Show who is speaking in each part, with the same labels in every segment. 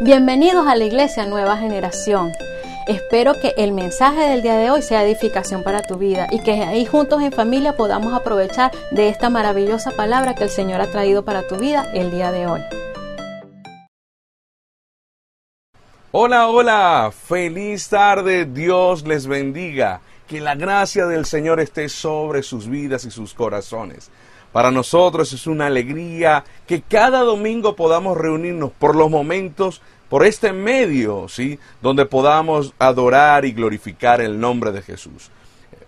Speaker 1: Bienvenidos a la Iglesia Nueva Generación. Espero que el mensaje del día de hoy sea edificación para tu vida y que ahí juntos en familia podamos aprovechar de esta maravillosa palabra que el Señor ha traído para tu vida el día de hoy.
Speaker 2: Hola, hola, feliz tarde, Dios les bendiga, que la gracia del Señor esté sobre sus vidas y sus corazones. Para nosotros es una alegría que cada domingo podamos reunirnos por los momentos, por este medio, ¿sí? Donde podamos adorar y glorificar el nombre de Jesús.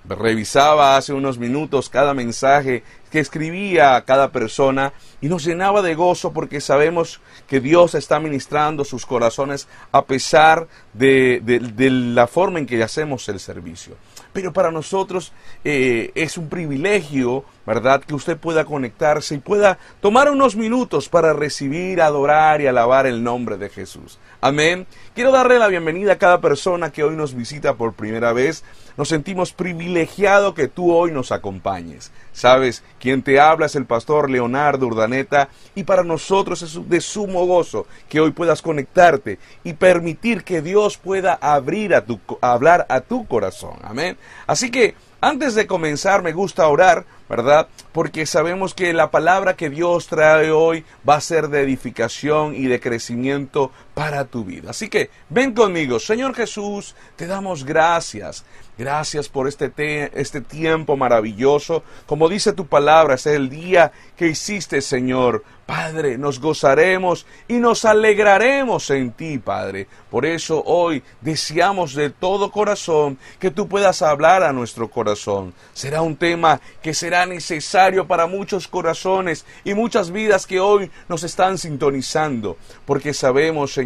Speaker 2: Revisaba hace unos minutos cada mensaje que escribía cada persona y nos llenaba de gozo porque sabemos que Dios está ministrando sus corazones a pesar de, de la forma en que hacemos el servicio. Pero para nosotros eh, es un privilegio, ¿verdad?, que usted pueda conectarse y pueda tomar unos minutos para recibir, adorar y alabar el nombre de Jesús. Amén. Quiero darle la bienvenida a cada persona que hoy nos visita por primera vez. Nos sentimos privilegiados que tú hoy nos acompañes. Sabes, quien te habla es el pastor Leonardo Urdaneta y para nosotros es de sumo gozo que hoy puedas conectarte y permitir que Dios pueda abrir a tu, hablar a tu corazón. Amén. Así que antes de comenzar me gusta orar, ¿verdad? Porque sabemos que la palabra que Dios trae hoy va a ser de edificación y de crecimiento para tu vida. Así que ven conmigo, Señor Jesús, te damos gracias. Gracias por este, este tiempo maravilloso. Como dice tu palabra, es el día que hiciste, Señor. Padre, nos gozaremos y nos alegraremos en ti, Padre. Por eso hoy deseamos de todo corazón que tú puedas hablar a nuestro corazón. Será un tema que será necesario para muchos corazones y muchas vidas que hoy nos están sintonizando, porque sabemos, Señor,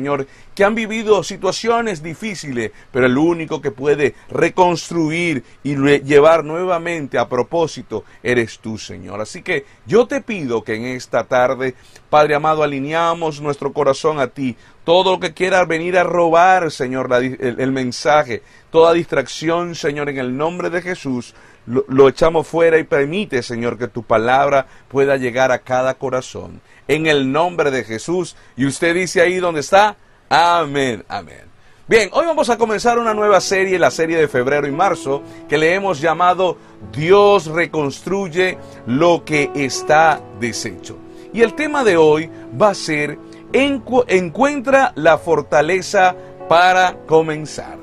Speaker 2: que han vivido situaciones difíciles, pero el único que puede reconstruir y llevar nuevamente a propósito eres tú, Señor. Así que yo te pido que en esta tarde, Padre amado, alineamos nuestro corazón a ti. Todo lo que quiera venir a robar, Señor, el, mensaje, toda distracción, Señor, en el nombre de Jesús, lo, echamos fuera y permite, Señor, que tu palabra pueda llegar a cada corazón. En el nombre de Jesús. Y usted dice ahí donde está, amén, amén. Bien, hoy vamos a comenzar una nueva serie, la serie de febrero y marzo, que le hemos llamado Dios reconstruye lo que está deshecho. Y el tema de hoy va a ser encuentra la fortaleza para comenzar.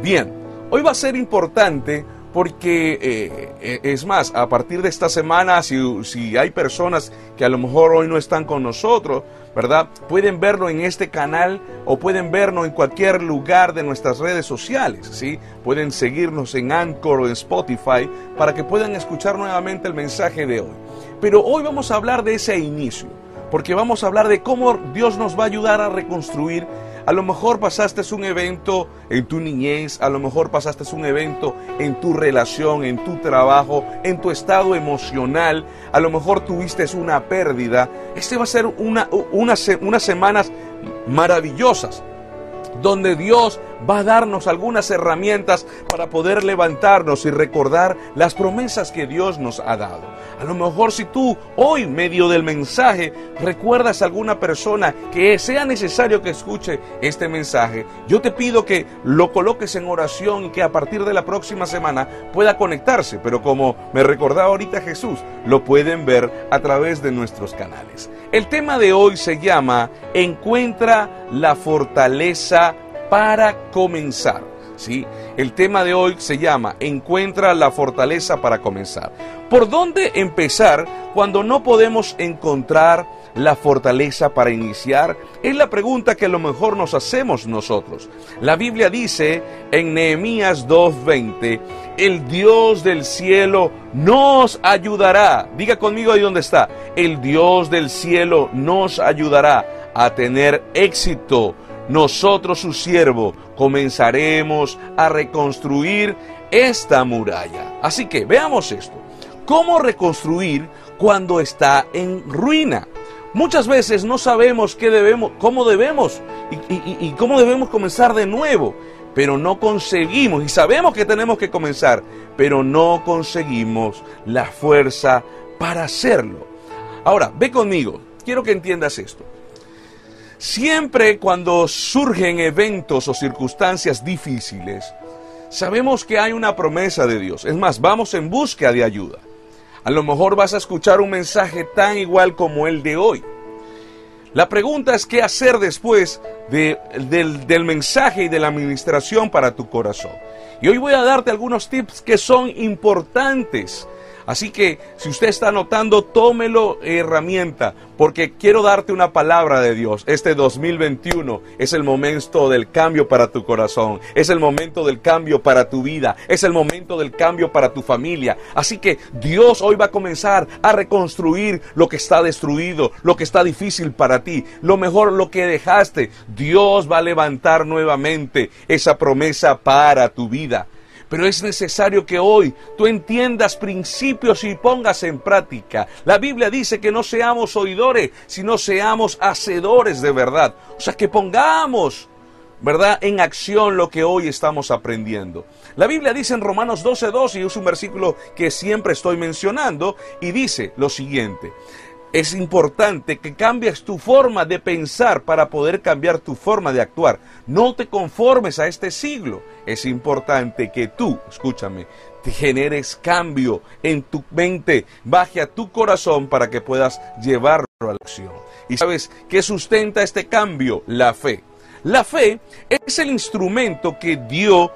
Speaker 2: Bien, hoy va a ser importante porque eh, eh, es más, a partir de esta semana, si, si, hay personas que a lo mejor hoy no están con nosotros, ¿verdad? Pueden verlo en este canal o pueden verlo en cualquier lugar de nuestras redes sociales, ¿sí? Pueden seguirnos en Anchor o en Spotify para que puedan escuchar nuevamente el mensaje de hoy. Pero hoy vamos a hablar de ese inicio, porque vamos a hablar de cómo Dios nos va a ayudar a reconstruir a lo mejor pasaste un evento en tu niñez, a lo mejor pasaste un evento en tu relación, en tu trabajo, en tu estado emocional, a lo mejor tuviste una pérdida. Este va a ser una, unas semanas maravillosas donde Dios va a darnos algunas herramientas para poder levantarnos y recordar las promesas que Dios nos ha dado. A lo mejor si tú hoy, medio del mensaje, recuerdas a alguna persona que sea necesario que escuche este mensaje, yo te pido que lo coloques en oración y que a partir de la próxima semana pueda conectarse. Pero como me recordaba ahorita Jesús, lo pueden ver a través de nuestros canales. El tema de hoy se llama Encuentra la fortaleza para comenzar. ¿sí? El tema de hoy se llama Encuentra la fortaleza para comenzar. ¿Por dónde empezar cuando no podemos encontrar la fortaleza para iniciar? Es la pregunta que a lo mejor nos hacemos nosotros. La Biblia dice en Nehemías 2:20, el Dios del cielo nos ayudará. Diga conmigo ahí donde está. El Dios del cielo nos ayudará a tener éxito nosotros, su siervo, comenzaremos a reconstruir esta muralla. Así que veamos esto. ¿Cómo reconstruir cuando está en ruina? Muchas veces no sabemos qué debemos, cómo debemos y, y cómo debemos comenzar de nuevo, pero no conseguimos y sabemos que tenemos que comenzar, pero no conseguimos la fuerza para hacerlo. Ahora, ve conmigo, quiero que entiendas esto. Siempre cuando surgen eventos o circunstancias difíciles, sabemos que hay una promesa de Dios. Es más, vamos en busca de ayuda. A lo mejor vas a escuchar un mensaje tan igual como el de hoy. La pregunta es qué hacer después del, del mensaje y de la administración para tu corazón. Y hoy voy a darte algunos tips que son importantes Así que si usted está anotando, tómelo herramienta, porque quiero darte una palabra de Dios. Este 2021 es el momento del cambio para tu corazón, es el momento del cambio para tu vida, es el momento del cambio para tu familia. Así que Dios hoy va a comenzar a reconstruir lo que está destruido, lo que está difícil para ti, lo mejor lo que dejaste. Dios va a levantar nuevamente esa promesa para tu vida. Pero es necesario que hoy tú entiendas principios y pongas en práctica. La Biblia dice que no seamos oidores, sino seamos hacedores de verdad. O sea, que pongamos ¿verdad? En acción lo que hoy estamos aprendiendo. La Biblia dice en Romanos 12:2 y es un versículo que siempre estoy mencionando y dice lo siguiente: es importante que cambies tu forma de pensar para poder cambiar tu forma de actuar. No te conformes a este siglo. Es importante que tú, escúchame, te generes cambio en tu mente, baje a tu corazón para que puedas llevarlo a la acción. ¿Y sabes qué sustenta este cambio? La fe. La fe es el instrumento que dio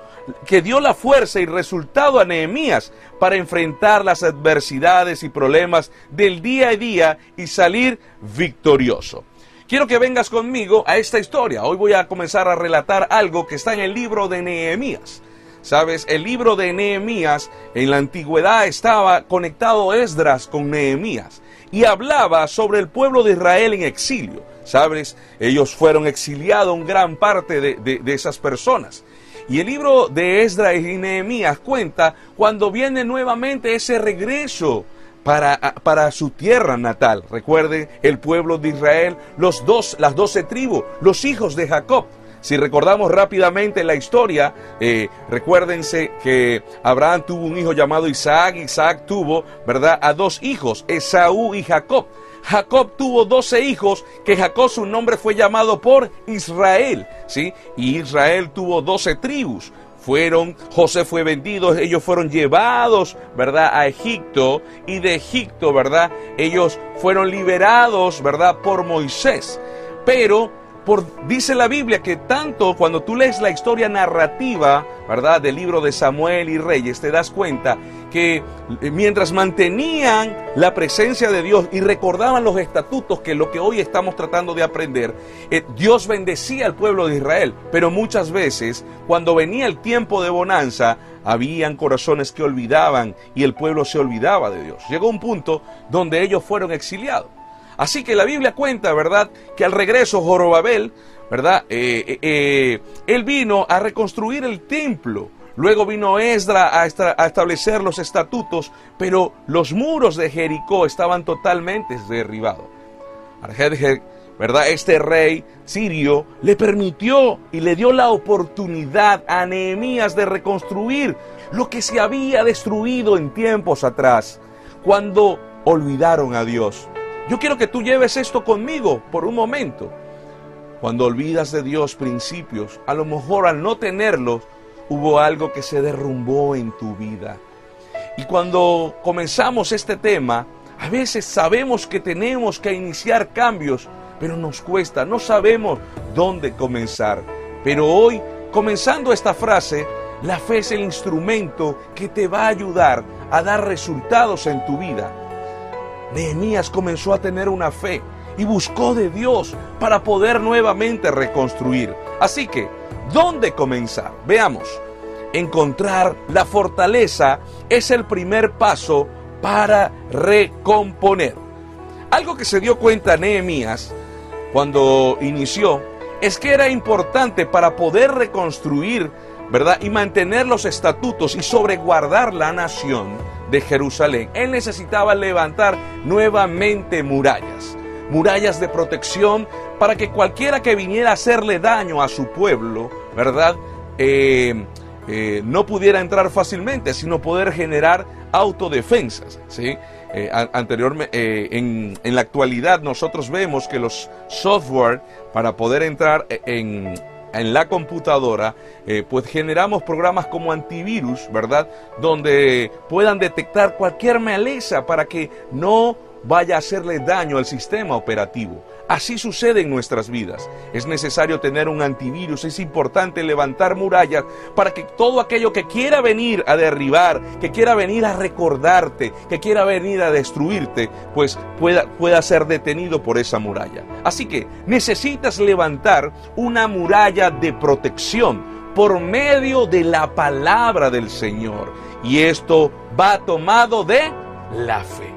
Speaker 2: que dio la fuerza y resultado a Nehemías para enfrentar las adversidades y problemas del día a día y salir victorioso. Quiero que vengas conmigo a esta historia. Hoy voy a comenzar a relatar algo que está en el libro de Nehemías. Sabes, el libro de Nehemías en la antigüedad estaba conectado Esdras con Nehemías y hablaba sobre el pueblo de Israel en exilio. Sabes, ellos fueron exiliados gran parte de, de esas personas. Y el libro de Esdras y Nehemías cuenta cuando viene nuevamente ese regreso para, para, su tierra natal. Recuerde el pueblo de Israel, los dos, las doce tribus, los hijos de Jacob. Si recordamos rápidamente la historia, eh, recuérdense que Abraham tuvo un hijo llamado Isaac, Isaac tuvo, ¿verdad?, a dos hijos, Esaú y Jacob. Jacob tuvo doce hijos, que Jacob su nombre fue llamado por Israel, ¿sí? Y Israel tuvo doce tribus. Fueron, José fue vendido, ellos fueron llevados, ¿verdad?, a Egipto, y de Egipto, ¿verdad?, ellos fueron liberados, ¿verdad?, por Moisés. Pero dice la Biblia que tanto cuando tú lees la historia narrativa, ¿verdad?, del libro de Samuel y Reyes, te das cuenta que eh, mientras mantenían la presencia de Dios y recordaban los estatutos, que es lo que hoy estamos tratando de aprender, eh, Dios bendecía al pueblo de Israel, pero muchas veces cuando venía el tiempo de bonanza, habían corazones que olvidaban y el pueblo se olvidaba de Dios. Llegó un punto donde ellos fueron exiliados. Así que la Biblia cuenta, ¿verdad?, que al regreso Jorobabel, ¿verdad?, eh, él vino a reconstruir el templo. Luego vino Esdra a, establecer los estatutos, pero los muros de Jericó estaban totalmente derribados. ¿verdad? Este rey sirio le permitió y le dio la oportunidad a Nehemías de reconstruir lo que se había destruido en tiempos atrás, cuando olvidaron a Dios. Yo quiero que tú lleves esto conmigo por un momento. Cuando olvidas de Dios principios, a lo mejor al no tenerlos, hubo algo que se derrumbó en tu vida. Y cuando comenzamos este tema, a veces sabemos que tenemos que iniciar cambios, pero nos cuesta, no sabemos dónde comenzar. Pero hoy, comenzando esta frase, la fe es el instrumento que te va a ayudar a dar resultados en tu vida Nehemías comenzó a tener una fe y buscó de Dios para poder nuevamente reconstruir. Así que, ¿dónde comenzar? Veamos. Encontrar la fortaleza es el primer paso para recomponer. Algo que se dio cuenta Nehemías cuando inició es que era importante para poder reconstruir, ¿verdad? Y mantener los estatutos y sobreguardar la nación de Jerusalén. Él necesitaba levantar nuevamente murallas, murallas de protección para que cualquiera que viniera a hacerle daño a su pueblo, ¿verdad? Eh, eh, no pudiera entrar fácilmente, sino poder generar autodefensas, ¿sí? eh, en, en la actualidad nosotros vemos que los software para poder entrar en, en la computadora, pues generamos programas como antivirus, ¿verdad? Donde puedan detectar cualquier maleza para que no vaya a hacerle daño al sistema operativo. Así sucede en nuestras vidas. Es necesario tener un antivirus, es importante levantar murallas para que todo aquello que quiera venir a derribar, que quiera venir a recordarte, que quiera venir a destruirte, pues pueda, pueda ser detenido por esa muralla. Así que necesitas levantar una muralla de protección por medio de la palabra del Señor. Y esto va tomado de la fe.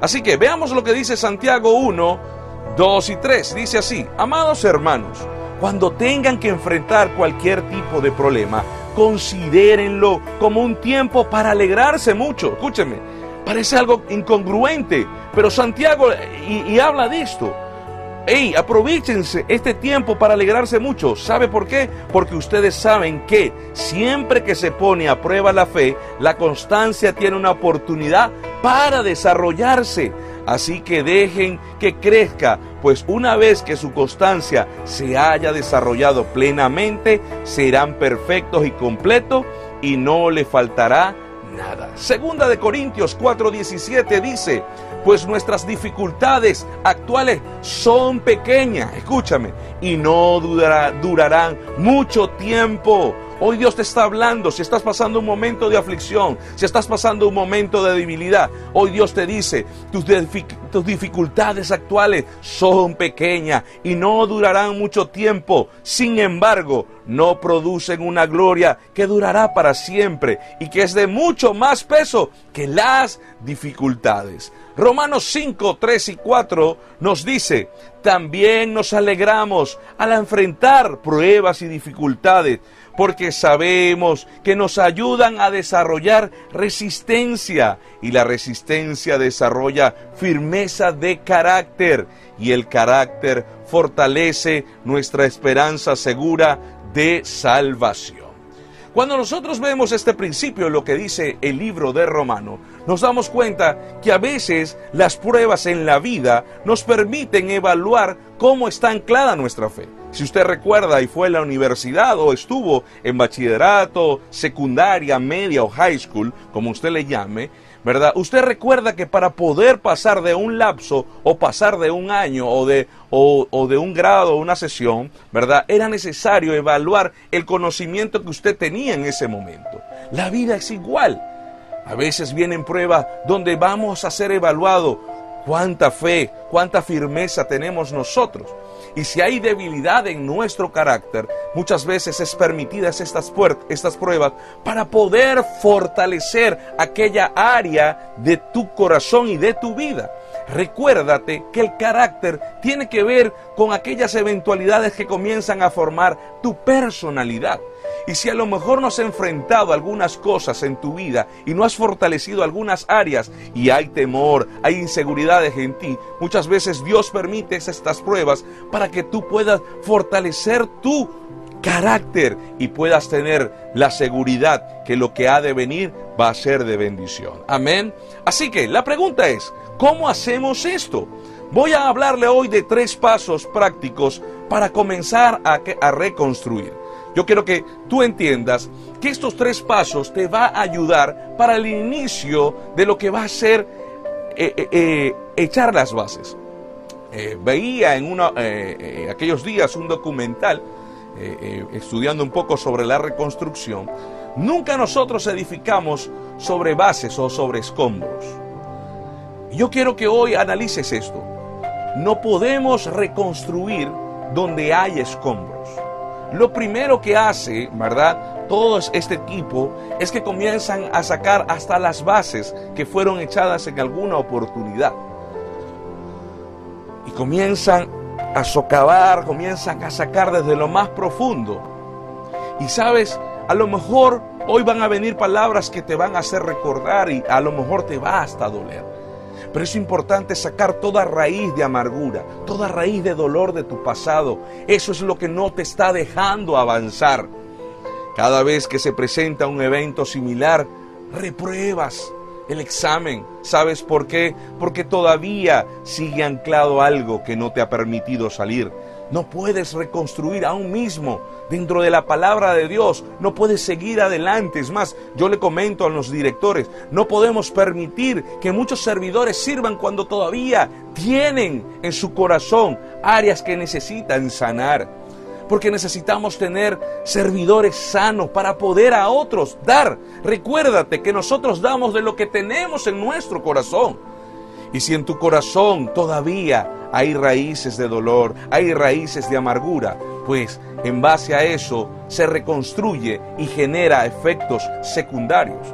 Speaker 2: Así que veamos lo que dice Santiago 1, 2 y 3. Dice así, amados hermanos, cuando tengan que enfrentar cualquier tipo de problema, considérenlo como un tiempo para alegrarse mucho. Escúcheme, parece algo incongruente, pero Santiago y, y habla de esto. Hey, aprovechense este tiempo para alegrarse mucho. ¿Sabe por qué? Porque ustedes saben que siempre que se pone a prueba la fe, la constancia tiene una oportunidad para desarrollarse. Así que dejen que crezca, pues una vez que su constancia se haya desarrollado plenamente, serán perfectos y completos y no le faltará nada. Segunda de Corintios 4:17 dice, pues nuestras dificultades actuales son pequeñas, escúchame, y no durarán mucho tiempo. Hoy Dios te está hablando, si estás pasando un momento de aflicción, si estás pasando un momento de debilidad, hoy Dios te dice, tus, tus dificultades actuales son pequeñas y no durarán mucho tiempo. Sin embargo, no producen una gloria que durará para siempre y que es de mucho más peso que las dificultades. Romanos 5, 3 y 4 nos dice, también nos alegramos al enfrentar pruebas y dificultades porque sabemos que nos ayudan a desarrollar resistencia y la resistencia desarrolla firmeza de carácter y el carácter fortalece nuestra esperanza segura de salvación. Cuando nosotros vemos este principio, lo que dice el libro de Romano, nos damos cuenta que a veces las pruebas en la vida nos permiten evaluar cómo está anclada nuestra fe. Si usted recuerda y fue a la universidad o estuvo en bachillerato, secundaria, media o high school, como usted le llame, ¿verdad? Usted recuerda que para poder pasar de un lapso o pasar de un año o de, o, de un grado o una sesión, ¿verdad? Era necesario evaluar el conocimiento que usted tenía en ese momento. La vida es igual. A veces vienen pruebas donde vamos a ser evaluados cuánta fe, cuánta firmeza tenemos nosotros. Y si hay debilidad en nuestro carácter, muchas veces es permitidas estas, estas pruebas para poder fortalecer aquella área de tu corazón y de tu vida. Recuérdate que el carácter tiene que ver con aquellas eventualidades que comienzan a formar tu personalidad. Y si a lo mejor no has enfrentado algunas cosas en tu vida y no has fortalecido algunas áreas y hay temor, hay inseguridades en ti, muchas veces Dios permite estas pruebas para que tú puedas fortalecer tu carácter y puedas tener la seguridad que lo que ha de venir va a ser de bendición. Amén. Así que la pregunta es, ¿cómo hacemos esto? Voy a hablarle hoy de tres pasos prácticos para comenzar a, reconstruir. Yo quiero que tú entiendas que estos tres pasos te va a ayudar para el inicio de lo que va a ser eh, eh, eh, echar las bases. veía en uno, aquellos días un documental estudiando un poco sobre la reconstrucción. Nunca nosotros edificamos sobre bases o sobre escombros. Yo quiero que hoy analices esto. No podemos reconstruir donde hay escombros lo primero que hace, ¿verdad? Todo este equipo es que comienzan a sacar hasta las bases que fueron echadas en alguna oportunidad. Y comienzan a socavar, comienzan a sacar desde lo más profundo. Y sabes, a lo mejor hoy van a venir palabras que te van a hacer recordar y a lo mejor te va hasta doler. Pero es importante sacar toda raíz de amargura, toda raíz de dolor de tu pasado. Eso es lo que no te está dejando avanzar. Cada vez que se presenta un evento similar, repruebas, el examen. ¿Sabes por qué? Porque todavía sigue anclado algo que no te ha permitido salir. No puedes reconstruir aún mismo dentro de la palabra de Dios. No puedes seguir adelante. Es más, yo le comento a los directores, no podemos permitir que muchos servidores sirvan cuando todavía tienen en su corazón áreas que necesitan sanar. Porque necesitamos tener servidores sanos para poder a otros dar. Recuérdate que nosotros damos de lo que tenemos en nuestro corazón. Y si en tu corazón todavía hay raíces de dolor, hay raíces de amargura, pues en base a eso se reconstruye y genera efectos secundarios.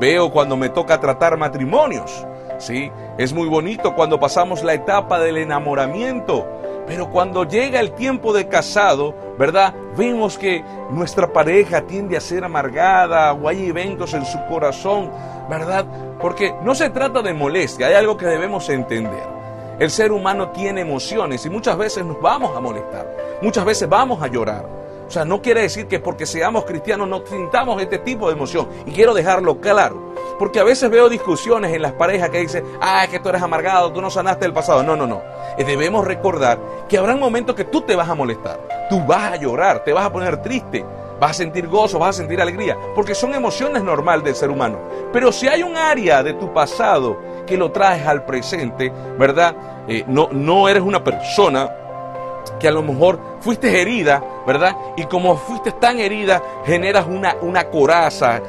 Speaker 2: Veo cuando me toca tratar matrimonios, ¿sí? Es muy bonito cuando pasamos la etapa del enamoramiento, pero cuando llega el tiempo de casado, ¿verdad? Vemos que nuestra pareja tiende a ser amargada o hay eventos en su corazón, ¿verdad? Porque no se trata de molestia, hay algo que debemos entender. El ser humano tiene emociones y muchas veces nos vamos a molestar, muchas veces vamos a llorar. O sea, no quiere decir que porque seamos cristianos no sintamos este tipo de emoción. Y quiero dejarlo claro. Porque a veces veo discusiones en las parejas que dicen, ah, es que tú eres amargado, tú no sanaste el pasado. No, no, no. Eh, debemos recordar que habrá momentos que tú te vas a molestar, tú vas a llorar, te vas a poner triste, vas a sentir gozo, vas a sentir alegría, porque son emociones normales del ser humano. Pero si hay un área de tu pasado que lo traes al presente, ¿verdad? Eh, no, no eres una persona que a lo mejor fuiste herida, ¿verdad? Y como fuiste tan herida, generas una, una coraza,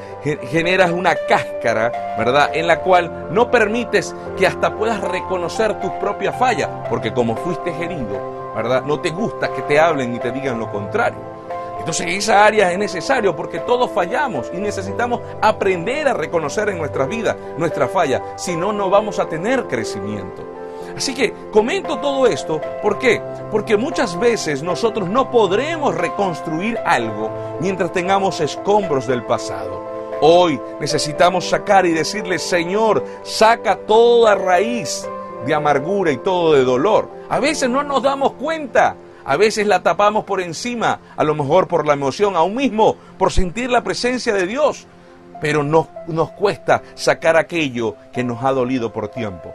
Speaker 2: generas una cáscara, ¿verdad? En la cual no permites que hasta puedas reconocer tus propias fallas, porque como fuiste herido, ¿verdad? No te gusta que te hablen y te digan lo contrario. Entonces esa área es necesario porque todos fallamos y necesitamos aprender a reconocer en nuestras vidas nuestra falla, si no, no vamos a tener crecimiento. Así que comento todo esto, ¿por qué? Porque muchas veces nosotros no podremos reconstruir algo mientras tengamos escombros del pasado. Hoy necesitamos sacar y decirle, Señor, saca toda raíz de amargura y todo de dolor. A veces no nos damos cuenta a veces la tapamos por encima, a lo mejor por la emoción, aún mismo por sentir la presencia de Dios. Pero nos, nos cuesta sacar aquello que nos ha dolido por tiempo.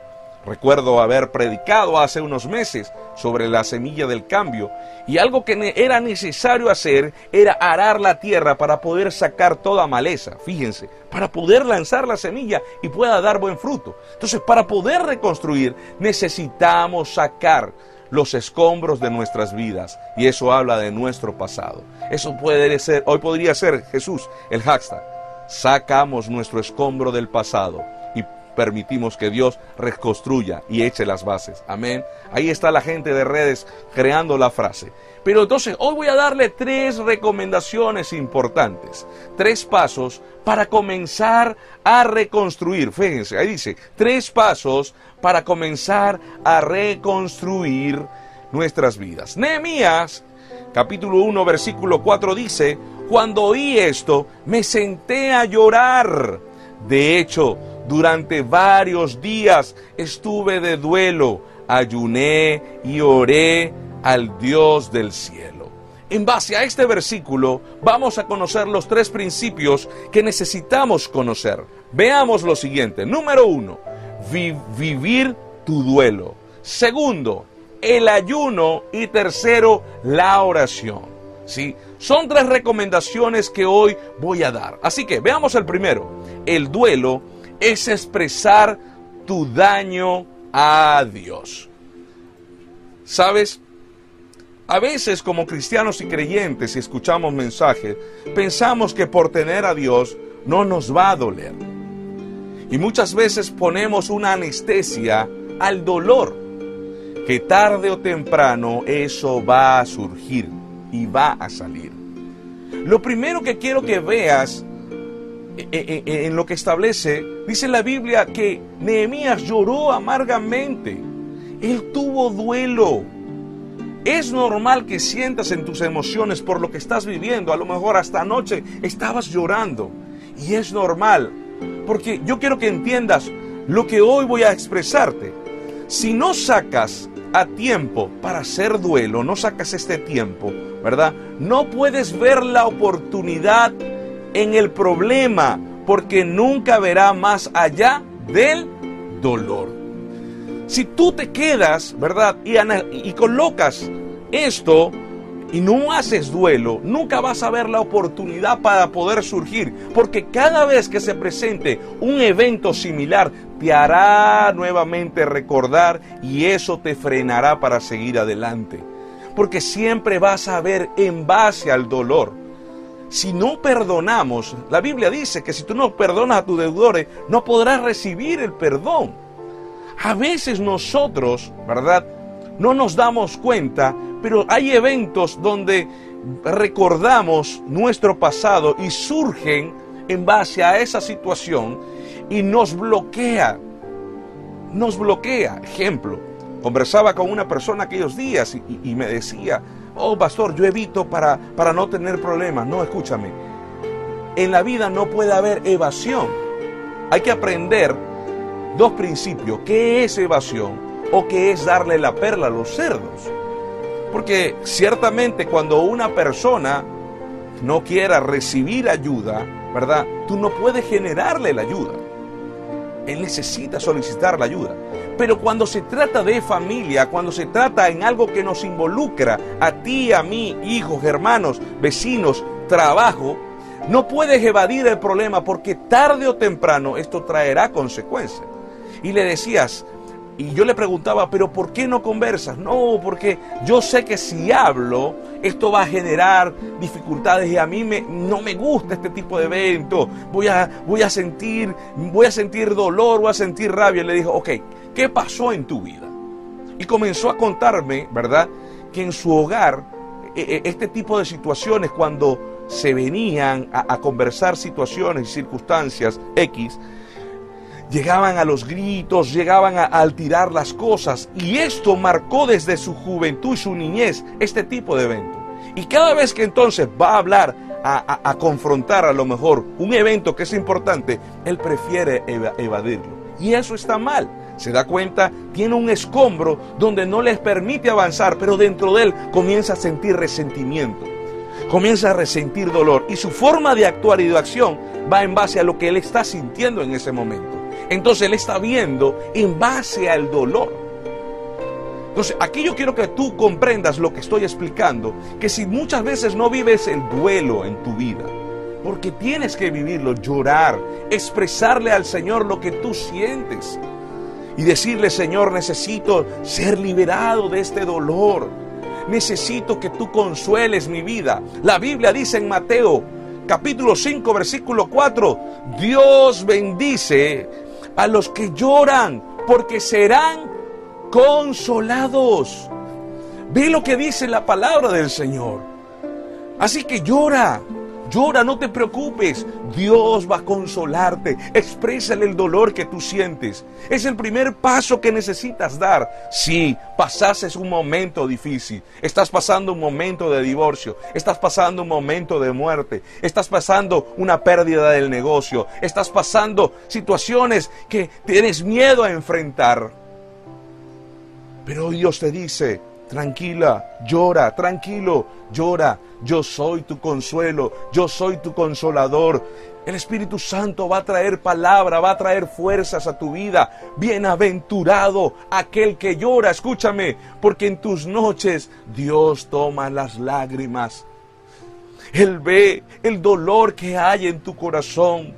Speaker 2: Recuerdo haber predicado hace unos meses sobre la semilla del cambio y algo que era necesario hacer era arar la tierra para poder sacar toda maleza, fíjense, para poder lanzar la semilla y pueda dar buen fruto. Entonces, para poder reconstruir necesitamos sacar los escombros de nuestras vidas. Y eso habla de nuestro pasado. Eso puede ser, hoy podría ser Jesús, el hashtag. Sacamos nuestro escombro del pasado permitimos que Dios reconstruya y eche las bases. Amén. Ahí está la gente de redes creando la frase. Pero entonces hoy voy a darle tres recomendaciones importantes, tres pasos para comenzar a reconstruir. Fíjense, ahí dice, tres pasos para comenzar a reconstruir nuestras vidas. Nehemías, capítulo 1, versículo 4 dice, cuando oí esto, me senté a llorar. De hecho, durante varios días estuve de duelo, ayuné y oré al Dios del cielo. En base a este versículo vamos a conocer los tres principios que necesitamos conocer. Veamos lo siguiente. Número uno, vivir tu duelo. Segundo, el ayuno. Y tercero, la oración. ¿Sí? Son tres recomendaciones que hoy voy a dar. Así que veamos el primero. El duelo es expresar tu daño a Dios. ¿Sabes? A veces como cristianos y creyentes, si escuchamos mensajes, pensamos que por tener a Dios no nos va a doler. Y muchas veces ponemos una anestesia al dolor, que tarde o temprano eso va a surgir y va a salir. Lo primero que quiero que veas en lo que establece, dice la Biblia que Nehemías lloró amargamente. Él tuvo duelo. Es normal que sientas en tus emociones por lo que estás viviendo. A lo mejor hasta anoche estabas llorando. Y es normal. Porque yo quiero que entiendas lo que hoy voy a expresarte. Si no sacas a tiempo para hacer duelo, no sacas este tiempo, ¿verdad? No puedes ver la oportunidad en el problema porque nunca verá más allá del dolor. Si tú te quedas, ¿verdad? Y, y colocas esto y no haces duelo, nunca vas a ver la oportunidad para poder surgir, porque cada vez que se presente un evento similar, te hará nuevamente recordar y eso te frenará para seguir adelante, porque siempre vas a ver en base al dolor. Si no perdonamos, la Biblia dice que si tú no perdonas a tus deudores, no podrás recibir el perdón. A veces nosotros, ¿verdad? No nos damos cuenta pero hay eventos donde recordamos nuestro pasado y surgen en base a esa situación y nos bloquea. Nos bloquea. Ejemplo, conversaba con una persona aquellos días y, me decía, oh pastor, yo evito para, para no tener problemas. No, escúchame. En la vida no puede haber evasión. Hay que aprender dos principios. ¿Qué es evasión? O qué es darle la perla a los cerdos. Porque ciertamente cuando una persona no quiera recibir ayuda, ¿verdad? Tú no puedes generarle la ayuda. Él necesita solicitar la ayuda. Pero cuando se trata de familia, cuando se trata en algo que nos involucra a ti, a mí, hijos, hermanos, vecinos, trabajo, no puedes evadir el problema porque tarde o temprano esto traerá consecuencias. Y le decías, y yo le preguntaba, pero ¿por qué no conversas? No, porque yo sé que si hablo, esto va a generar dificultades y a mí me, no me gusta este tipo de evento. Voy a, voy a sentir, voy a sentir dolor, voy a sentir rabia. Y le dijo, ok, ¿qué pasó en tu vida? Y comenzó a contarme, ¿verdad? Que en su hogar, e, e, este tipo de situaciones, cuando se venían a, a conversar situaciones y circunstancias X, llegaban a los gritos, llegaban a, al tirar las cosas. Y esto marcó desde su juventud y su niñez este tipo de evento. Y cada vez que entonces va a hablar, a, confrontar a lo mejor un evento que es importante, él prefiere evadirlo. Y eso está mal. Se da cuenta, tiene un escombro donde no les permite avanzar, pero dentro de él comienza a sentir resentimiento, comienza a resentir dolor y su forma de actuar y de acción va en base a lo que él está sintiendo en ese momento. Entonces Él está viendo en base al dolor. Entonces, aquí yo quiero que tú comprendas lo que estoy explicando, que si muchas veces no vives el duelo en tu vida, porque tienes que vivirlo, llorar, expresarle al Señor lo que tú sientes y decirle, Señor, necesito ser liberado de este dolor. Necesito que tú consueles mi vida. La Biblia dice en Mateo capítulo 5 versículo 4, Dios bendice a los que lloran, porque serán consolados. Ve lo que dice la palabra del Señor. Así que llora, llora, no te preocupes. Dios va a consolarte. Exprésale el dolor que tú sientes. Es el primer paso que necesitas dar. Si pasases un momento difícil, estás pasando un momento de divorcio, estás pasando un momento de muerte, estás pasando una pérdida del negocio, estás pasando situaciones que tienes miedo a enfrentar. Pero Dios te dice, tranquila, llora, tranquilo, llora, yo soy tu consuelo, yo soy tu consolador. El Espíritu Santo va a traer palabra, va a traer fuerzas a tu vida. Bienaventurado aquel que llora, escúchame, porque en tus noches Dios toma las lágrimas. Él ve el dolor que hay en tu corazón.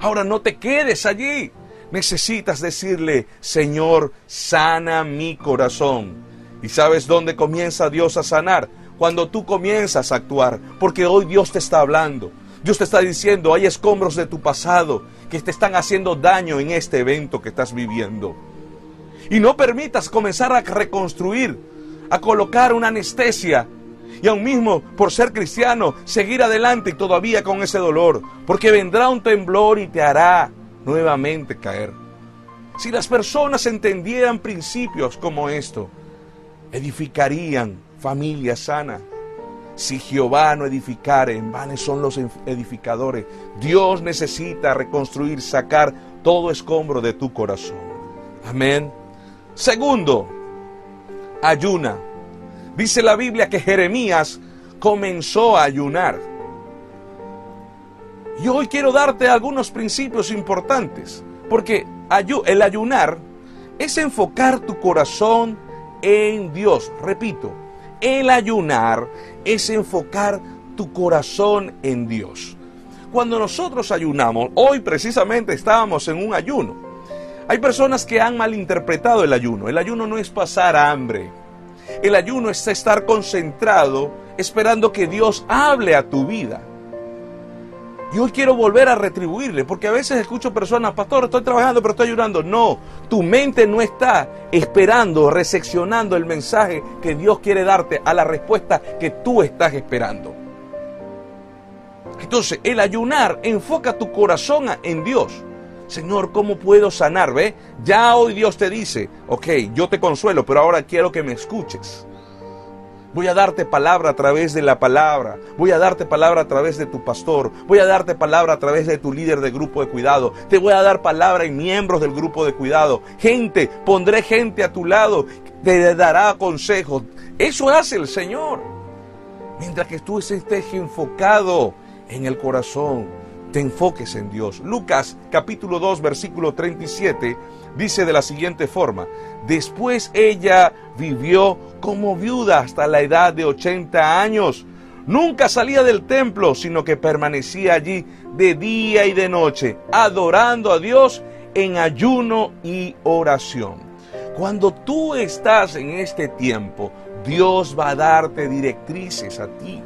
Speaker 2: Ahora no te quedes allí. Necesitas decirle, Señor, sana mi corazón. ¿Y sabes dónde comienza Dios a sanar? Cuando tú comienzas a actuar, porque hoy Dios te está hablando. Dios te está diciendo, hay escombros de tu pasado que te están haciendo daño en este evento que estás viviendo. Y no permitas comenzar a reconstruir, a colocar una anestesia y aún mismo por ser cristiano seguir adelante y todavía con ese dolor, porque vendrá un temblor y te hará nuevamente caer. Si las personas entendieran principios como esto, edificarían familia sana. Si Jehová no edificare, en vanes son los edificadores. Dios necesita reconstruir, sacar todo escombro de tu corazón. Amén. Segundo, ayuna. Dice la Biblia que Jeremías comenzó a ayunar. Y hoy quiero darte algunos principios importantes, porque el ayunar es enfocar tu corazón en Dios. Repito, el ayunar es enfocar tu corazón en Dios. Cuando nosotros ayunamos, hoy precisamente estábamos en un ayuno. Hay personas que han malinterpretado el ayuno. El ayuno no es pasar hambre. El ayuno es estar concentrado esperando que Dios hable a tu vida. Y hoy quiero volver a retribuirle, porque a veces escucho personas, pastor, estoy trabajando, pero estoy ayudando. No, tu mente no está esperando, recepcionando el mensaje que Dios quiere darte a la respuesta que tú estás esperando. Entonces, el ayunar enfoca tu corazón en Dios. Señor, ¿cómo puedo sanar? ¿Ve? Ya hoy Dios te dice, ok, yo te consuelo, pero ahora quiero que me escuches. Voy a darte palabra a través de la palabra. Voy a darte palabra a través de tu pastor. Voy a darte palabra a través de tu líder de grupo de cuidado. Te voy a dar palabra en miembros del grupo de cuidado. Gente, pondré gente a tu lado. Te dará consejos. Eso hace el Señor. Mientras que tú estés enfocado en el corazón, te enfoques en Dios. Lucas capítulo 2 versículo 37 dice de la siguiente forma, después ella vivió como viuda hasta la edad de 80 años. Nunca salía del templo, sino que permanecía allí de día y de noche, adorando a Dios en ayuno y oración. Cuando tú estás en este tiempo, Dios va a darte directrices a ti.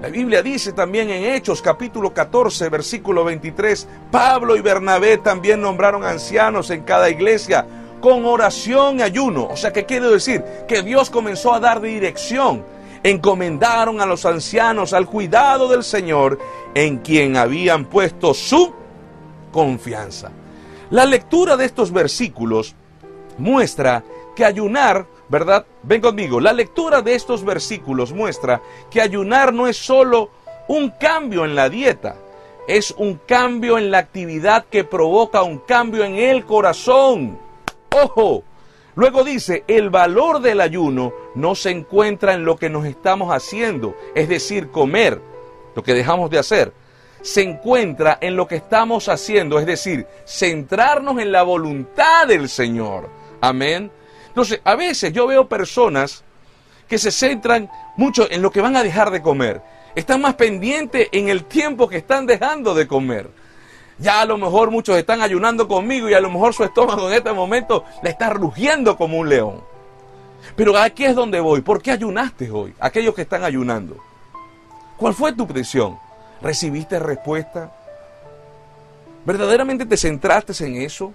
Speaker 2: La Biblia dice también en Hechos capítulo 14 versículo 23, Pablo y Bernabé también nombraron ancianos en cada iglesia con oración y ayuno. O sea, ¿qué quiere decir? Que Dios comenzó a dar dirección. Encomendaron a los ancianos al cuidado del Señor en quien habían puesto su confianza. La lectura de estos versículos muestra que ayunar ¿verdad? Ven conmigo, la lectura de estos versículos muestra que ayunar no es solo un cambio en la dieta, es un cambio en la actividad que provoca un cambio en el corazón. Ojo, luego dice, el valor del ayuno no se encuentra en lo que nos estamos haciendo, es decir, comer, lo que dejamos de hacer. Se encuentra en lo que estamos haciendo, es decir, centrarnos en la voluntad del Señor. Amén. Entonces, a veces yo veo personas que se centran mucho en lo que van a dejar de comer. Están más pendientes en el tiempo que están dejando de comer. Ya a lo mejor muchos están ayunando conmigo y a lo mejor su estómago en este momento le está rugiendo como un león. Pero aquí es donde voy. ¿Por qué ayunaste hoy? Aquellos que están ayunando. ¿Cuál fue tu petición? ¿Recibiste respuesta? ¿Verdaderamente te centraste en eso?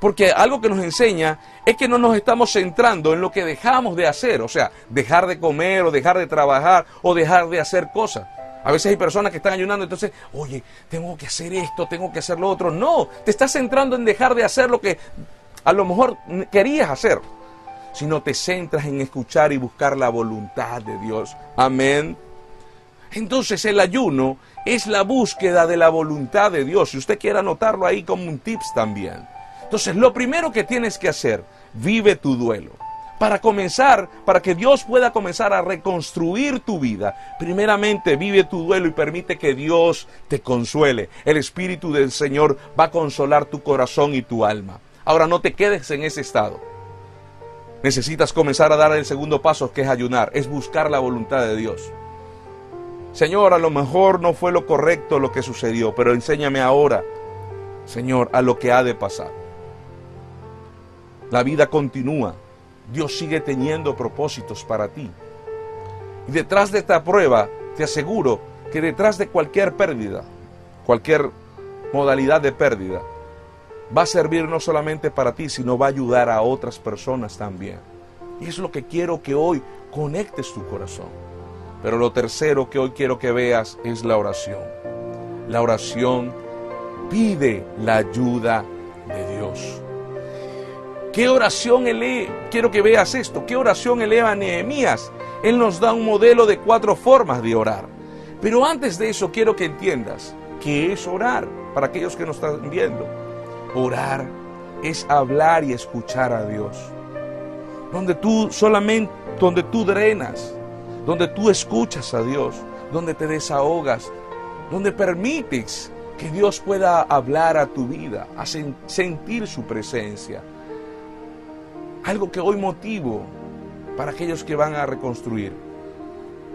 Speaker 2: Porque algo que nos enseña es que no nos estamos centrando en lo que dejamos de hacer, o sea, dejar de comer o dejar de trabajar o dejar de hacer cosas. A veces hay personas que están ayunando, entonces, oye, tengo que hacer esto, tengo que hacer lo otro. No, te estás centrando en dejar de hacer lo que a lo mejor querías hacer, sino te centras en escuchar y buscar la voluntad de Dios. Amén. Entonces el ayuno es la búsqueda de la voluntad de Dios. Si usted quiere anotarlo ahí como un tips también. Entonces, lo primero que tienes que hacer, vive tu duelo. Para comenzar, para que Dios pueda comenzar a reconstruir tu vida, primeramente vive tu duelo y permite que Dios te consuele. El Espíritu del Señor va a consolar tu corazón y tu alma. Ahora no te quedes en ese estado. Necesitas comenzar a dar el segundo paso que es ayunar, es buscar la voluntad de Dios. Señor, a lo mejor no fue lo correcto lo que sucedió, pero enséñame ahora, Señor, a lo que ha de pasar. La vida continúa. Dios sigue teniendo propósitos para ti. Y detrás de esta prueba, te aseguro que detrás de cualquier pérdida, cualquier modalidad de pérdida, va a servir no solamente para ti, sino va a ayudar a otras personas también. Y es lo que quiero que hoy conectes tu corazón. Pero lo tercero que hoy quiero que veas es la oración. La oración pide la ayuda de Dios. ¿Qué oración eleva? Quiero que veas esto. ¿Qué oración eleva Nehemías? Él nos da un modelo de cuatro formas de orar. Pero antes de eso quiero que entiendas qué es orar para aquellos que nos están viendo. Orar es hablar y escuchar a Dios. Donde tú solamente, donde tú drenas, donde tú escuchas a Dios, donde te desahogas, donde permites que Dios pueda hablar a tu vida, a sentir su presencia. Algo que hoy motivo para aquellos que van a reconstruir.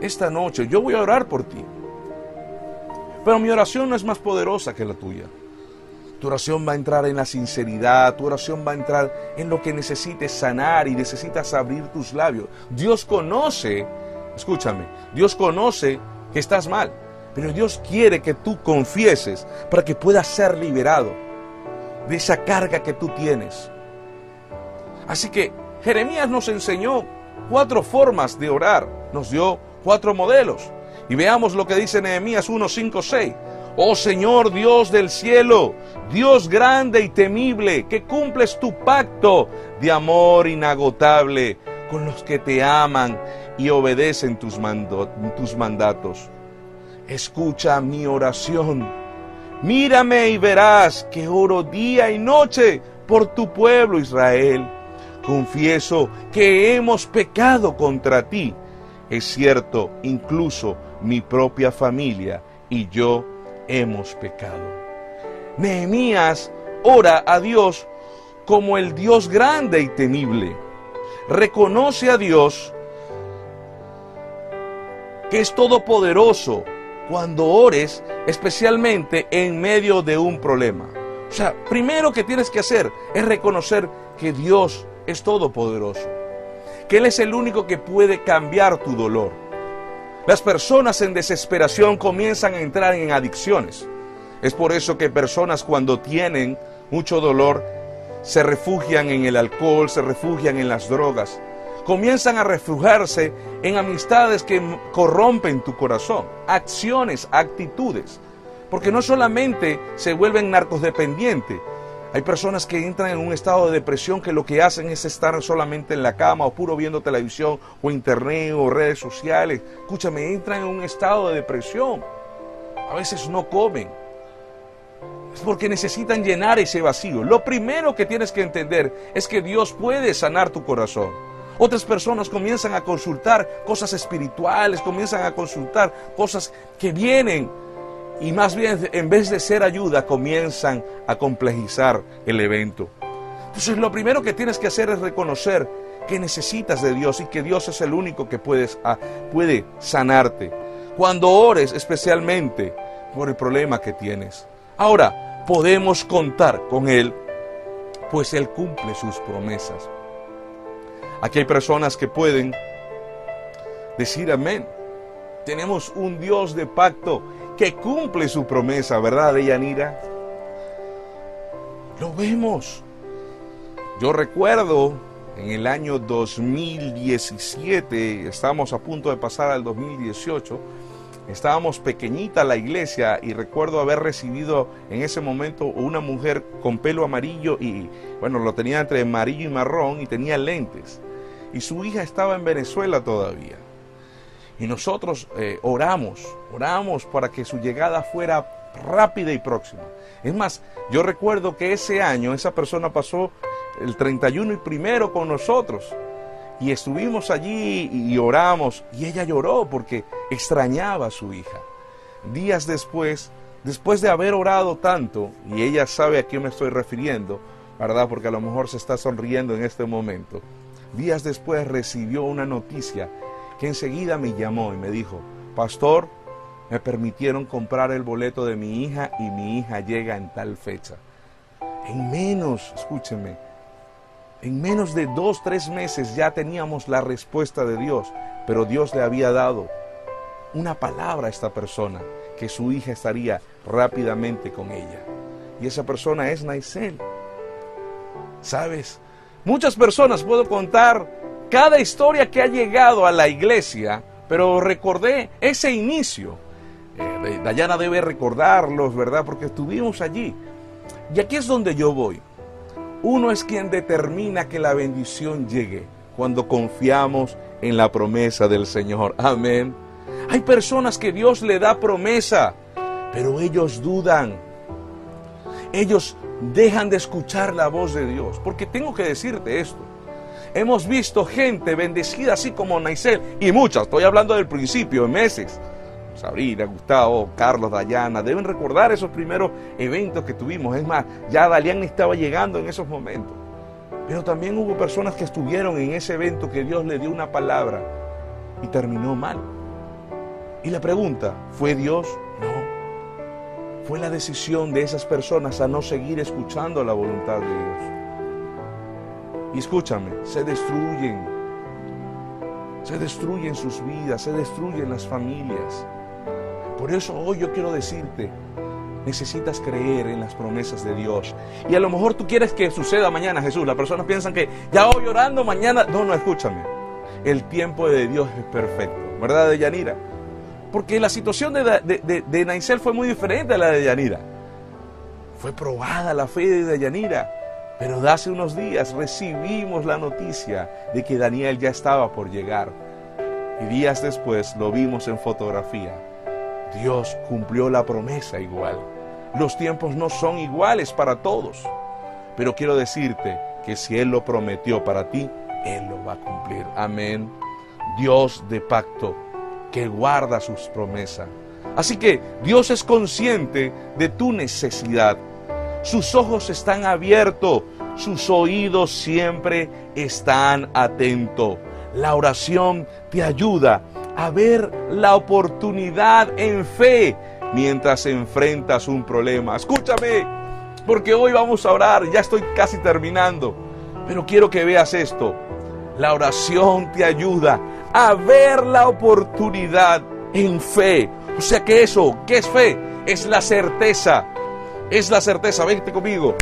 Speaker 2: Esta noche yo voy a orar por ti. Pero mi oración no es más poderosa que la tuya. Tu oración va a entrar en la sinceridad, tu oración va a entrar en lo que necesites sanar y necesitas abrir tus labios. Dios conoce, escúchame, Dios conoce que estás mal. Pero Dios quiere que tú confieses para que puedas ser liberado de esa carga que tú tienes. Así que Jeremías nos enseñó cuatro formas de orar, nos dio cuatro modelos. Y veamos lo que dice Nehemías 1, 5, 6. Oh Señor Dios del cielo, Dios grande y temible, que cumples tu pacto de amor inagotable con los que te aman y obedecen tus, tus mandatos escucha mi oración. Mírame y verás que oro día y noche por tu pueblo Israel. Confieso que hemos pecado contra ti. Es cierto, incluso mi propia familia y yo hemos pecado. Nehemías ora a Dios como el Dios grande y temible. Reconoce a Dios que es todopoderoso, cuando ores, especialmente en medio de un problema. O sea, primero que tienes que hacer es reconocer que Dios es todopoderoso, Él es el único que puede cambiar tu dolor. Las personas en desesperación comienzan a entrar en adicciones. Es por eso que personas cuando tienen mucho dolor se refugian en el alcohol, se refugian en las drogas comienzan a refugiarse en amistades que corrompen tu corazón, acciones, actitudes, porque no solamente se vuelven narcos dependientes, hay personas que entran en un estado de depresión que lo que hacen es estar solamente en la cama o puro viendo televisión o internet o redes sociales. Escúchame, entran en un estado de depresión. A veces no comen. Es porque necesitan llenar ese vacío. Lo primero que tienes que entender es que Dios puede sanar tu corazón. Otras personas comienzan a consultar cosas espirituales, comienzan a consultar cosas que vienen y más bien en vez de ser ayuda comienzan a complejizar el evento. Entonces lo primero que tienes que hacer es reconocer que necesitas de Dios y que Dios es el único que puedes, ah, puede sanarte. Cuando ores especialmente por el problema que tienes. Ahora, podemos contar con Él, pues Él cumple sus promesas. Aquí hay personas que pueden decir amén. Tenemos un Dios de pacto que cumple su promesa, ¿verdad, Yanira? Lo vemos. Yo recuerdo en el año 2017, estamos a punto de pasar al 2018, estábamos pequeñita la iglesia y recuerdo haber recibido en ese momento una mujer con pelo amarillo y, bueno, lo tenía entre amarillo y marrón y tenía lentes y su hija estaba en Venezuela todavía. Y nosotros eh, oramos, oramos para que su llegada fuera rápida y próxima. Es más, yo recuerdo que ese año esa persona pasó el 31 y primero con nosotros. Y estuvimos allí y oramos y ella lloró porque extrañaba a su hija. Días después, después de haber orado tanto, y ella sabe a quién me estoy refiriendo, ¿verdad? Porque a lo mejor se está sonriendo en este momento. Días después recibió una noticia que enseguida me llamó y me dijo, Pastor, me permitieron comprar el boleto de mi hija y mi hija llega en tal fecha. En menos, escúcheme, en menos de dos, tres meses ya teníamos la respuesta de Dios, pero Dios le había dado una palabra a esta persona, que su hija estaría rápidamente con ella. Y esa persona es Naisel. ¿Sabes? Muchas personas puedo contar cada historia que ha llegado a la iglesia, pero recordé ese inicio. Eh, Dayana debe recordarlos, ¿verdad? Porque estuvimos allí. Y aquí es donde yo voy. Uno es quien determina que la bendición llegue cuando confiamos en la promesa del Señor. Amén. Hay personas que Dios le da promesa, pero ellos dudan. Ellos dejan de escuchar la voz de Dios. Porque tengo que decirte esto. Hemos visto gente bendecida así como Naisel y muchas, estoy hablando del principio, meses, Sabrina, Gustavo, Carlos, Dayana, deben recordar esos primeros eventos que tuvimos. Es más, ya Dalian estaba llegando en esos momentos. Pero también hubo personas que estuvieron en ese evento que Dios le dio una palabra y terminó mal. Y la pregunta, ¿fue Dios? No. Fue la decisión de esas personas a no seguir escuchando la voluntad de Dios. Y escúchame, se destruyen. Se destruyen sus vidas, se destruyen las familias. Por eso hoy yo quiero decirte, necesitas creer en las promesas de Dios. Y a lo mejor tú quieres que suceda mañana, Jesús. Las personas piensan que ya voy llorando mañana. No, no, escúchame. El tiempo de Dios es perfecto, ¿verdad, de Yanira? Porque la situación de, de, de, Naisel fue muy diferente a la de Yanira. Fue probada la fe de Yanira. Pero de hace unos días recibimos la noticia de que Daniel ya estaba por llegar. Y días después lo vimos en fotografía. Dios cumplió la promesa igual. Los tiempos no son iguales para todos. Pero quiero decirte que si Él lo prometió para ti, Él lo va a cumplir. Amén. Dios de pacto que guarda sus promesas. Así que Dios es consciente de tu necesidad. Sus ojos están abiertos, sus oídos siempre están atentos. La oración te ayuda a ver la oportunidad en fe mientras enfrentas un problema. Escúchame, porque hoy vamos a orar, ya estoy casi terminando, pero quiero que veas esto. La oración te ayuda a ver la oportunidad en fe. O sea que eso, ¿qué es fe? Es la certeza. Es la certeza. Vente conmigo.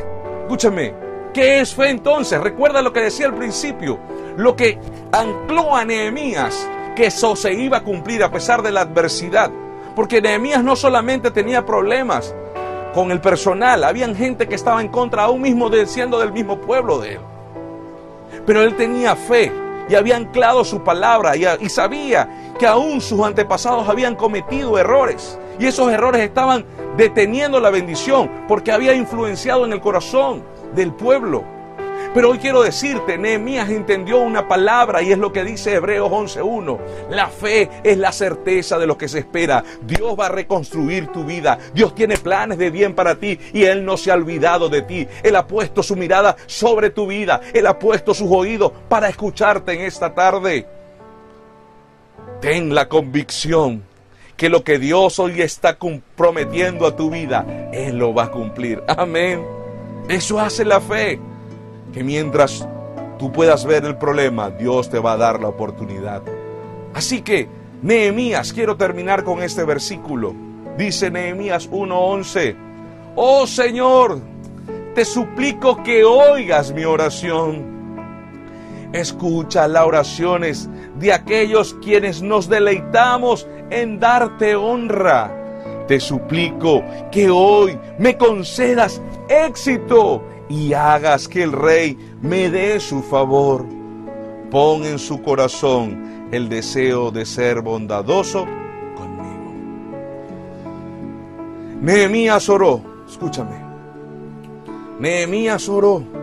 Speaker 2: Escúchame. ¿Qué es fe entonces? Recuerda lo que decía al principio. Lo que ancló a Nehemías, que eso se iba a cumplir a pesar de la adversidad. Porque Nehemías no solamente tenía problemas con el personal, habían gente que estaba en contra aún mismo siendo del mismo pueblo de él. Pero él tenía fe y había anclado su palabra y sabía que aún sus antepasados habían cometido errores. Y esos errores estaban deteniendo la bendición porque había influenciado en el corazón del pueblo. Pero hoy quiero decirte, Nehemías entendió una palabra y es lo que dice Hebreos 11.1. La fe es la certeza de lo que se espera. Dios va a reconstruir tu vida. Dios tiene planes de bien para ti y Él no se ha olvidado de ti. Él ha puesto su mirada sobre tu vida. Él ha puesto sus oídos para escucharte en esta tarde. Ten la convicción que lo que Dios hoy está comprometiendo a tu vida, Él lo va a cumplir. Amén. Eso hace la fe que mientras tú puedas ver el problema, Dios te va a dar la oportunidad. Así que, Nehemías, quiero terminar con este versículo. Dice Nehemías 1:11, oh Señor, te suplico que oigas mi oración. Escucha las oraciones de aquellos quienes nos deleitamos en darte honra. Te suplico que hoy me concedas éxito y hagas que el rey me dé su favor. Pon en su corazón el deseo de ser bondadoso conmigo. Nehemías oró, escúchame. Nehemías oró.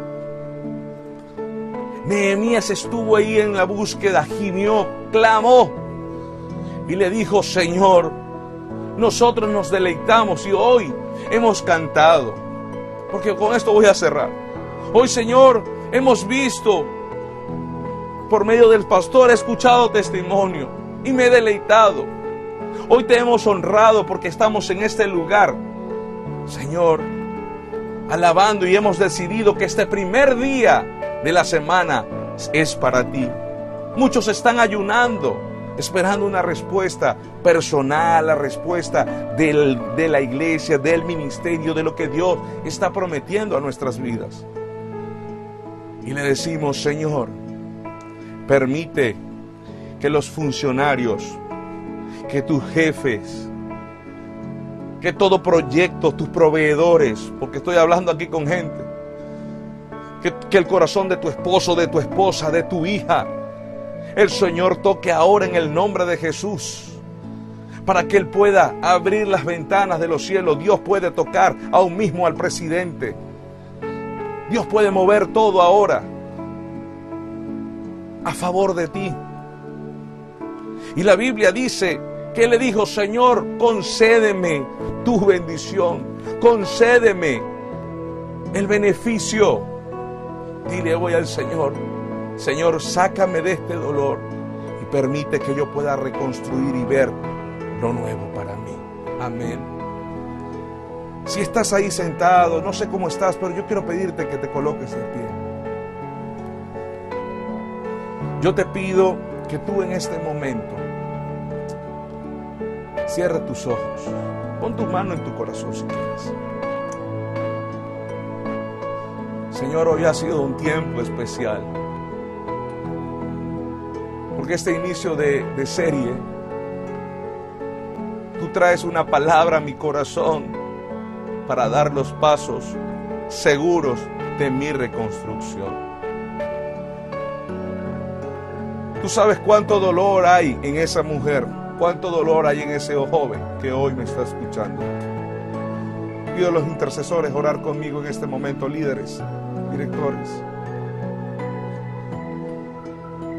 Speaker 2: Nehemías estuvo ahí en la búsqueda, gimió, clamó y le dijo, Señor, nosotros nos deleitamos y hoy hemos cantado porque con esto voy a cerrar. Hoy, Señor, hemos visto por medio del pastor, he escuchado testimonio y me he deleitado. Hoy te hemos honrado porque estamos en este lugar, Señor, alabando y hemos decidido que este primer día de la semana es para ti. Muchos están ayunando, esperando una respuesta personal, la respuesta de la iglesia, del ministerio, de lo que Dios está prometiendo a nuestras vidas. Y le decimos, Señor, permite que los funcionarios, que tus jefes, que todo proyecto, tus proveedores, porque estoy hablando aquí con gente, que, el corazón de tu esposo, de tu esposa, de tu hija, el Señor toque ahora en el nombre de Jesús. Para que Él pueda abrir las ventanas de los cielos. Dios puede tocar aún mismo al presidente. Dios puede mover todo ahora a favor de ti. Y la Biblia dice que le dijo, Señor, concédeme tu bendición, concédeme el beneficio. Dile hoy al Señor, Señor, sácame de este dolor y permite que yo pueda reconstruir y ver lo nuevo para mí. Amén. Si estás ahí sentado, no sé cómo estás, pero yo quiero pedirte que te coloques en pie. Yo te pido que tú en este momento cierre tus ojos, pon tu mano en tu corazón si quieres. Señor, hoy ha sido un tiempo especial. Porque este inicio de, serie, tú traes una palabra a mi corazón para dar los pasos seguros de mi reconstrucción. Tú sabes cuánto dolor hay en esa mujer, cuánto dolor hay en ese joven que hoy me está escuchando. Pido a los intercesores orar conmigo en este momento, líderes, directores.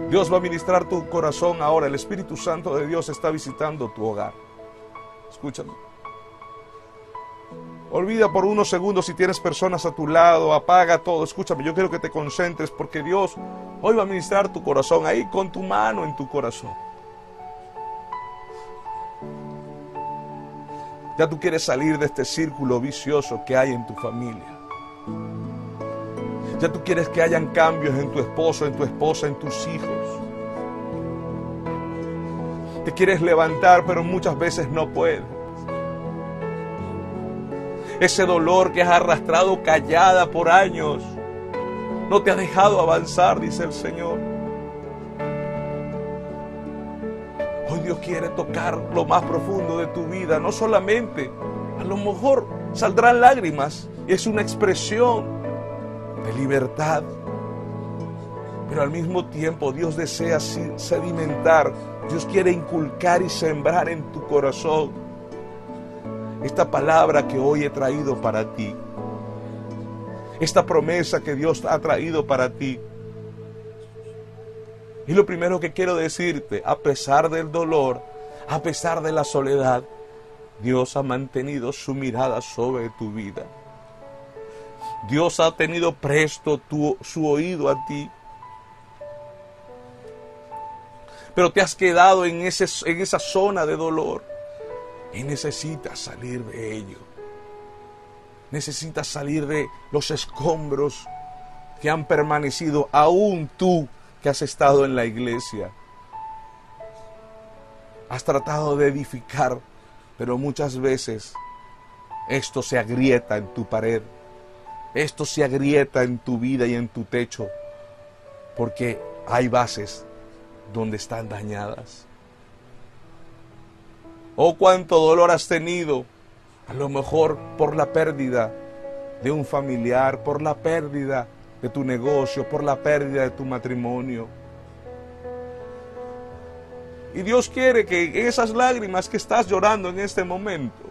Speaker 2: Dios va a ministrar tu corazón ahora. El Espíritu Santo de Dios está visitando tu hogar. Escúchame. Olvida por unos segundos si tienes personas a tu lado, apaga todo. Escúchame, yo quiero que te concentres porque Dios hoy va a ministrar tu corazón ahí con tu mano en tu corazón. Ya tú quieres salir de este círculo vicioso que hay en tu familia. Ya tú quieres que hayan cambios en tu esposo, en tu esposa, en tus hijos. Te quieres levantar, pero muchas veces no puedes. Ese dolor que has arrastrado callada por años no te ha dejado avanzar, dice el Señor. Hoy Dios quiere tocar lo más profundo de tu vida, no solamente, a lo mejor saldrán lágrimas es una expresión libertad, pero al mismo tiempo Dios desea sedimentar, Dios quiere inculcar y sembrar en tu corazón esta palabra que hoy he traído para ti, esta promesa que Dios ha traído para ti. Y lo primero que quiero decirte, a pesar del dolor, a pesar de la soledad, Dios ha mantenido su mirada sobre tu vida. Dios ha tenido presto su oído a ti. Pero te has quedado en, ese, en esa zona de dolor y necesitas salir de ello. Necesitas salir de los escombros que han permanecido aún tú que has estado en la iglesia. Has tratado de edificar, pero muchas veces esto se agrieta en tu pared. Esto se agrieta en tu vida y en tu techo, porque hay bases donde están dañadas. Oh, cuánto dolor has tenido, a lo mejor por la pérdida de un familiar, por la pérdida de tu negocio, por la pérdida de tu matrimonio. Y Dios quiere que esas lágrimas que estás llorando en este momento,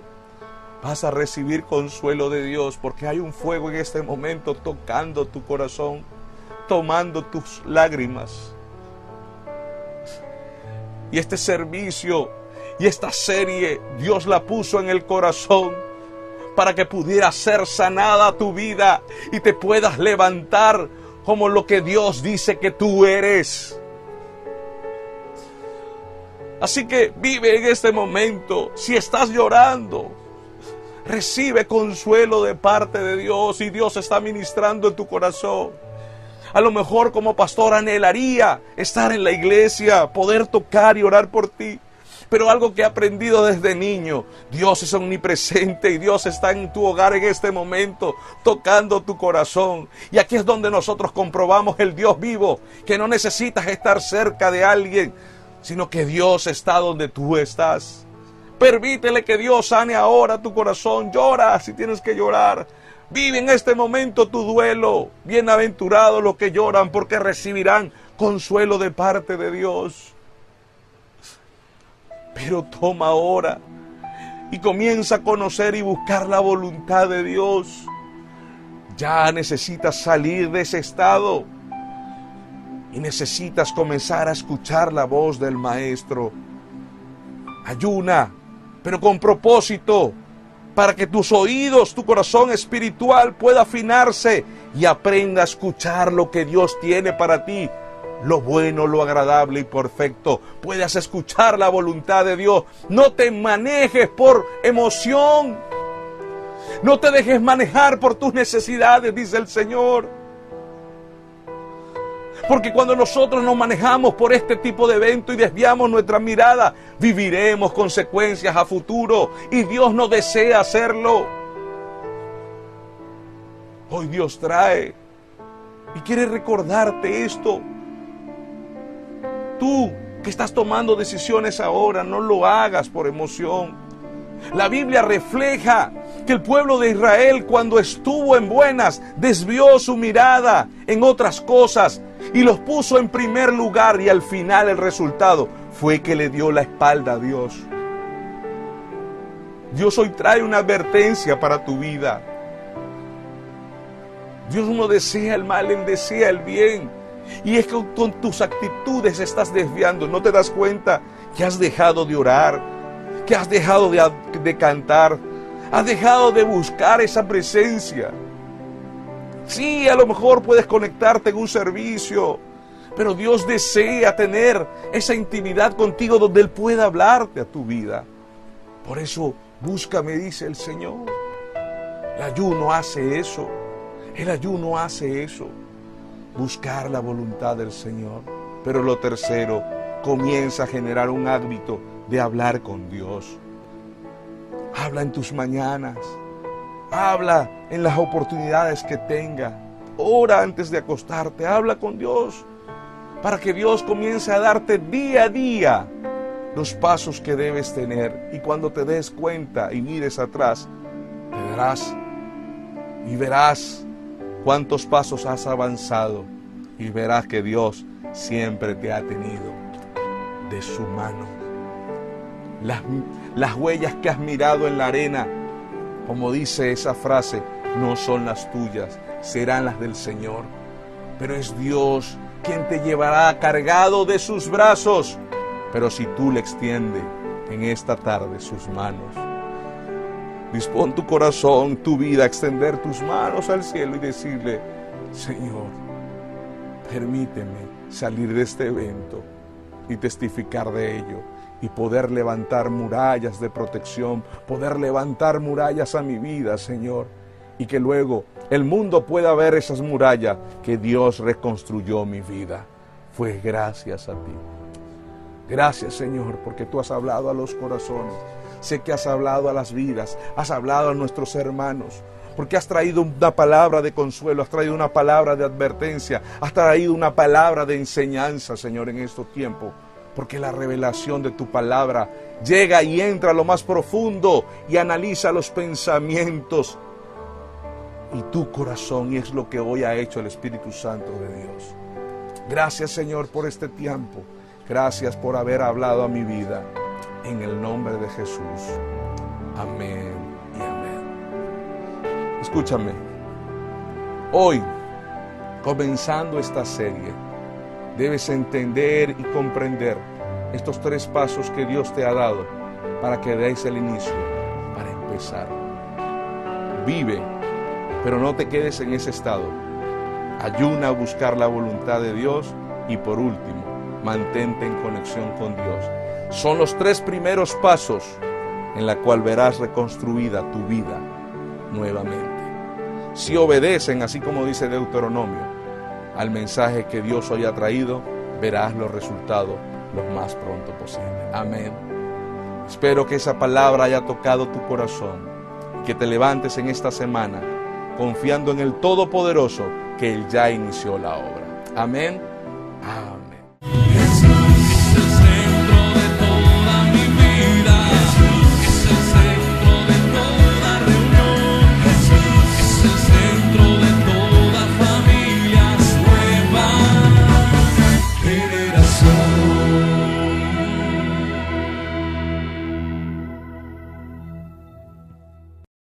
Speaker 2: vas a recibir consuelo de Dios, porque hay un fuego en este momento tocando tu corazón, tomando tus lágrimas. Y este servicio y esta serie Dios la puso en el corazón para que pudiera ser sanada tu vida y te puedas levantar como lo que Dios dice que tú eres. Así que vive en este momento. Si estás llorando, recibe consuelo de parte de Dios y Dios está ministrando en tu corazón. A lo mejor como pastor anhelaría estar en la iglesia, poder tocar y orar por ti. Pero algo que he aprendido desde niño, Dios es omnipresente y Dios está en tu hogar en este momento, tocando tu corazón. Y aquí es donde nosotros comprobamos el Dios vivo, que no necesitas estar cerca de alguien, sino que Dios está donde tú estás. Permítele que Dios sane ahora tu corazón. Llora si tienes que llorar. Vive en este momento tu duelo. Bienaventurados los que lloran porque recibirán consuelo de parte de Dios. Pero toma ahora y comienza a conocer y buscar la voluntad de Dios. Ya necesitas salir de ese estado y necesitas comenzar a escuchar la voz del Maestro. Ayuna, pero con propósito, para que tus oídos, tu corazón espiritual pueda afinarse y aprenda a escuchar lo que Dios tiene para ti, lo bueno, lo agradable y perfecto. Puedas escuchar la voluntad de Dios. No te manejes por emoción. No te dejes manejar por tus necesidades, dice el Señor. Porque cuando nosotros nos manejamos por este tipo de evento y desviamos nuestra mirada, viviremos consecuencias a futuro y Dios no desea hacerlo. Hoy Dios trae y quiere recordarte esto. Tú que estás tomando decisiones ahora, no lo hagas por emoción. La Biblia refleja que el pueblo de Israel cuando estuvo en buenas desvió su mirada en otras cosas y los puso en primer lugar y al final el resultado fue que le dio la espalda a Dios. Dios hoy trae una advertencia para tu vida. Dios no desea el mal, Él desea el bien. Y es que con tus actitudes estás desviando. No te das cuenta que has dejado de orar, que has dejado de, de cantar, has dejado de buscar esa presencia. Sí, a lo mejor puedes conectarte en un servicio, pero Dios desea tener esa intimidad contigo donde Él pueda hablarte a tu vida. Por eso, búscame, dice el Señor. El ayuno hace eso. El ayuno hace eso buscar la voluntad del Señor. Pero lo tercero, comienza a generar un hábito de hablar con Dios. Habla en tus mañanas. Habla en las oportunidades que tenga. Ora antes de acostarte. Habla con Dios. Para que Dios comience a darte día a día los pasos que debes tener. Y cuando te des cuenta y mires atrás, te darás y verás cuántos pasos has avanzado y verás que Dios siempre te ha tenido de su mano. Las, las, huellas que has mirado en la arena, como dice esa frase, no son las tuyas, serán las del Señor. Pero es Dios quien te llevará cargado de sus brazos. Pero si tú le extiendes en esta tarde sus manos, Dispón tu corazón, tu vida, extender tus manos al cielo y decirle, Señor, permíteme salir de este evento y testificar de ello y poder levantar murallas de protección, poder levantar murallas a mi vida, Señor, y que luego el mundo pueda ver esas murallas que Dios reconstruyó mi vida. Fue gracias a ti. Gracias, Señor, porque tú has hablado a los corazones Sé que has hablado a las vidas, has hablado a nuestros hermanos, porque has traído una palabra de consuelo, has traído una palabra de advertencia, has traído una palabra de enseñanza, Señor, en estos tiempos. Porque la revelación de tu palabra llega y entra a lo más profundo y analiza los pensamientos y tu corazón. Y es lo que hoy ha hecho el Espíritu Santo de Dios. Gracias Señor por este tiempo. Gracias por haber hablado a mi vida en el nombre de Jesús. Amén y amén. Escúchame, hoy, comenzando esta serie, debes entender y comprender estos tres pasos que Dios te ha dado para que deis el inicio, para empezar. Vive, pero no te quedes en ese estado. Ayuna a buscar la voluntad de Dios y por último, mantente en conexión con Dios son los tres primeros pasos en la cual verás reconstruida tu vida nuevamente. Si obedecen, así como dice Deuteronomio, al mensaje que Dios hoy ha traído, verás los resultados lo más pronto posible. Amén. Espero que esa palabra haya tocado tu corazón y que te levantes en esta semana confiando en el Todopoderoso que Él ya inició la obra. Amén. Amén.